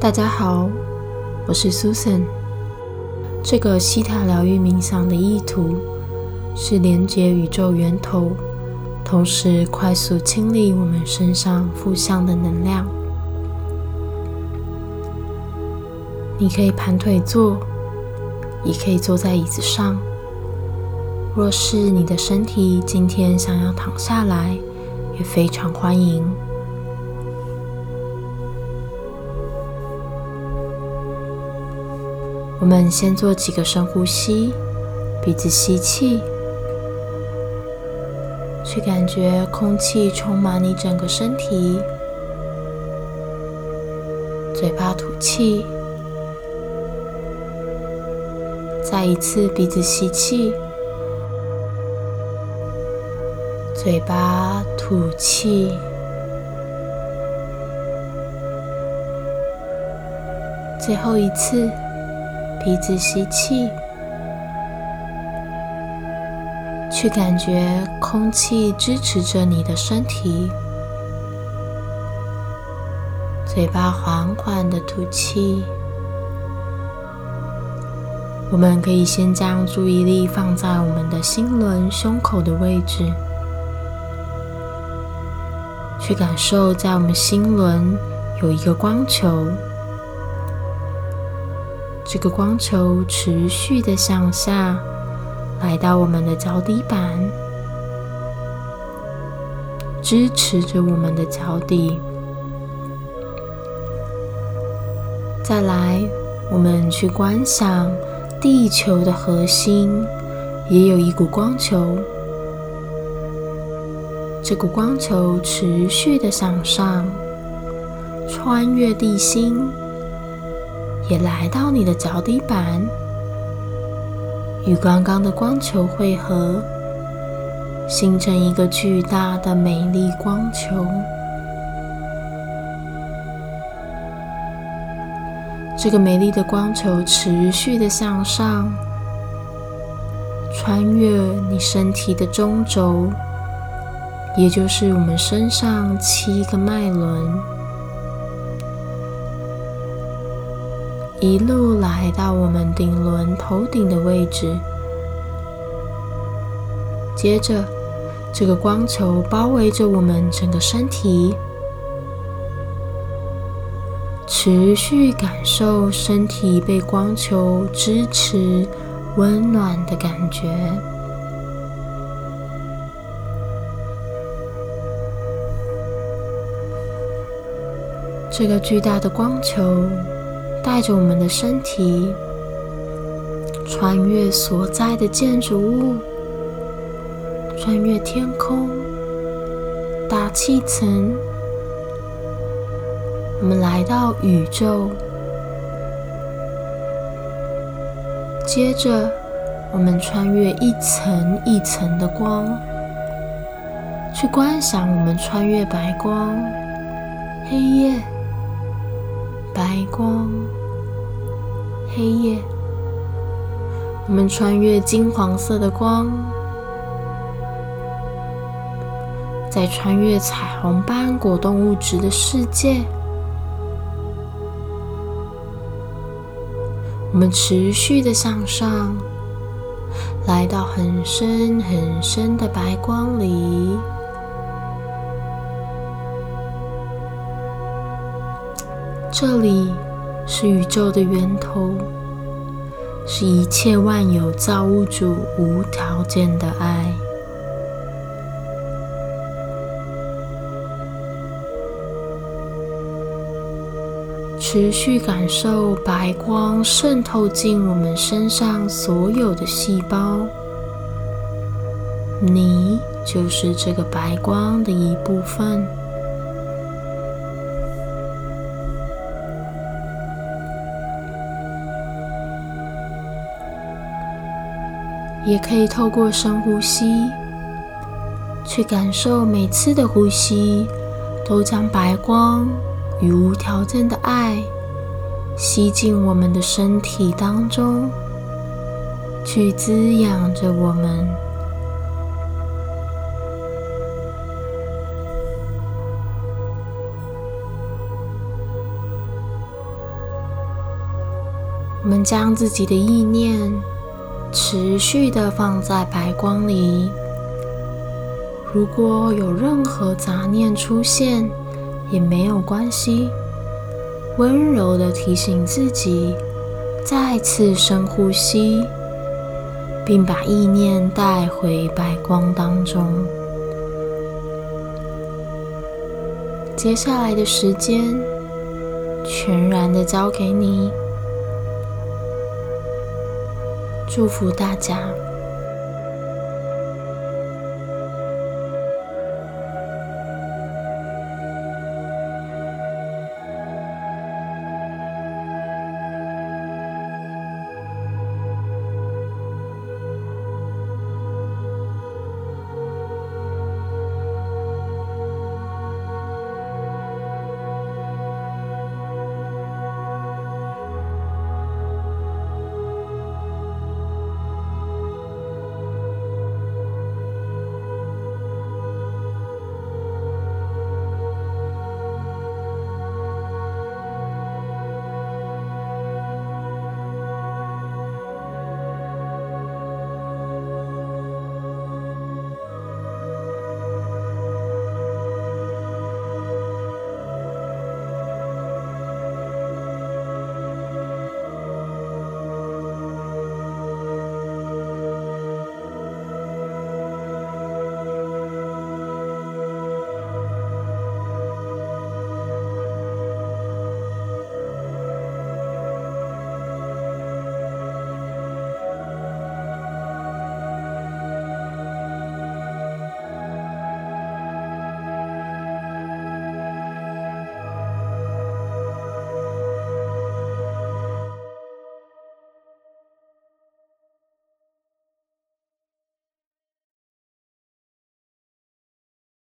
大家好，我是 Susan。这个西塔疗愈冥想的意图是连接宇宙源头，同时快速清理我们身上负向的能量。你可以盘腿坐，也可以坐在椅子上。若是你的身体今天想要躺下来，也非常欢迎。我们先做几个深呼吸，鼻子吸气，去感觉空气充满你整个身体；嘴巴吐气，再一次鼻子吸气，嘴巴吐气，最后一次。鼻子吸气，去感觉空气支持着你的身体；嘴巴缓缓的吐气。我们可以先将注意力放在我们的心轮胸口的位置，去感受在我们心轮有一个光球。这个光球持续的向下，来到我们的脚底板，支持着我们的脚底。再来，我们去观想地球的核心也有一股光球，这股光球持续的向上，穿越地心。也来到你的脚底板，与刚刚的光球汇合，形成一个巨大的美丽光球。这个美丽的光球持续的向上，穿越你身体的中轴，也就是我们身上七个脉轮。一路来到我们顶轮头顶的位置，接着这个光球包围着我们整个身体，持续感受身体被光球支持、温暖的感觉。这个巨大的光球。带着我们的身体，穿越所在的建筑物，穿越天空、大气层，我们来到宇宙。接着，我们穿越一层一层的光，去观想我们穿越白光、黑夜、白光。黑夜，我们穿越金黄色的光，在穿越彩虹般果冻物质的世界，我们持续的向上，来到很深很深的白光里，这里。是宇宙的源头，是一切万有造物主无条件的爱。持续感受白光渗透进我们身上所有的细胞，你就是这个白光的一部分。也可以透过深呼吸，去感受每次的呼吸都将白光与无条件的爱吸进我们的身体当中，去滋养着我们。我们将自己的意念持续的放在白光里。如果有任何杂念出现，也没有关系。温柔的提醒自己，再次深呼吸，并把意念带回白光当中。接下来的时间，全然的交给你。祝福大家。